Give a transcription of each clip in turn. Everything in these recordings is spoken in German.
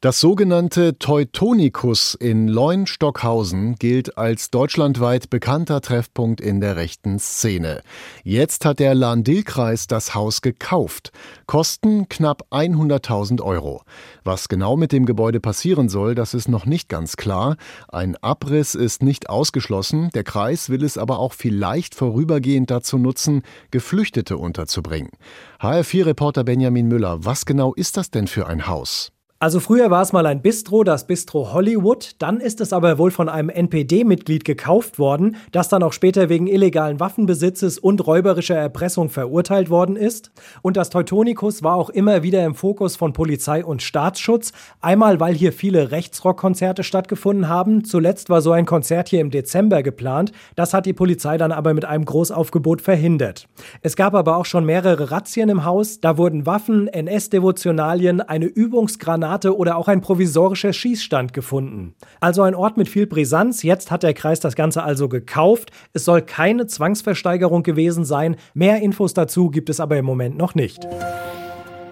Das sogenannte Teutonikus in Leun-Stockhausen gilt als deutschlandweit bekannter Treffpunkt in der rechten Szene. Jetzt hat der Lahn-Dill-Kreis das Haus gekauft. Kosten knapp 100.000 Euro. Was genau mit dem Gebäude passieren soll, das ist noch nicht ganz klar. Ein Abriss ist nicht ausgeschlossen. Der Kreis will es aber auch vielleicht vorübergehend dazu nutzen, Geflüchtete unterzubringen. HR4-Reporter Benjamin Müller, was genau ist das denn für ein Haus? Also früher war es mal ein Bistro, das Bistro Hollywood, dann ist es aber wohl von einem NPD-Mitglied gekauft worden, das dann auch später wegen illegalen Waffenbesitzes und räuberischer Erpressung verurteilt worden ist. Und das Teutonicus war auch immer wieder im Fokus von Polizei und Staatsschutz, einmal weil hier viele Rechtsrockkonzerte stattgefunden haben, zuletzt war so ein Konzert hier im Dezember geplant, das hat die Polizei dann aber mit einem Großaufgebot verhindert. Es gab aber auch schon mehrere Razzien im Haus, da wurden Waffen, NS-Devotionalien, eine Übungsgranate Granate oder auch ein provisorischer Schießstand gefunden. Also ein Ort mit viel Brisanz. Jetzt hat der Kreis das Ganze also gekauft. Es soll keine Zwangsversteigerung gewesen sein. Mehr Infos dazu gibt es aber im Moment noch nicht.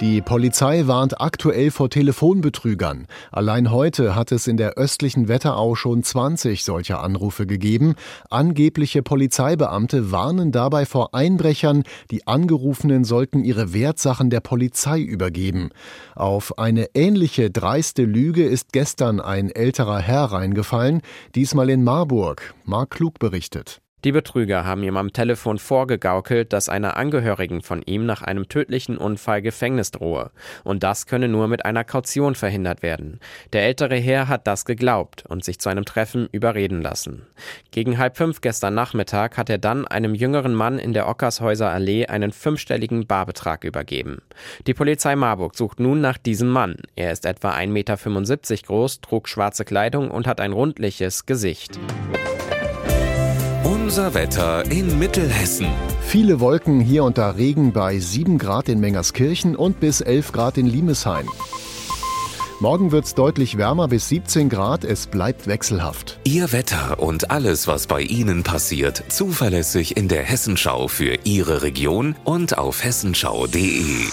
Die Polizei warnt aktuell vor Telefonbetrügern. Allein heute hat es in der östlichen Wetterau schon 20 solcher Anrufe gegeben. Angebliche Polizeibeamte warnen dabei vor Einbrechern, die Angerufenen sollten ihre Wertsachen der Polizei übergeben. Auf eine ähnliche dreiste Lüge ist gestern ein älterer Herr reingefallen, diesmal in Marburg. Mark Klug berichtet. Die Betrüger haben ihm am Telefon vorgegaukelt, dass einer Angehörigen von ihm nach einem tödlichen Unfall Gefängnis drohe. Und das könne nur mit einer Kaution verhindert werden. Der ältere Herr hat das geglaubt und sich zu einem Treffen überreden lassen. Gegen halb fünf gestern Nachmittag hat er dann einem jüngeren Mann in der Ockershäuser Allee einen fünfstelligen Barbetrag übergeben. Die Polizei Marburg sucht nun nach diesem Mann. Er ist etwa 1,75 Meter groß, trug schwarze Kleidung und hat ein rundliches Gesicht. Unser Wetter in Mittelhessen. Viele Wolken, hier und da Regen bei 7 Grad in Mengerskirchen und bis 11 Grad in Limeshain. Morgen wird es deutlich wärmer bis 17 Grad, es bleibt wechselhaft. Ihr Wetter und alles, was bei Ihnen passiert, zuverlässig in der Hessenschau für Ihre Region und auf hessenschau.de.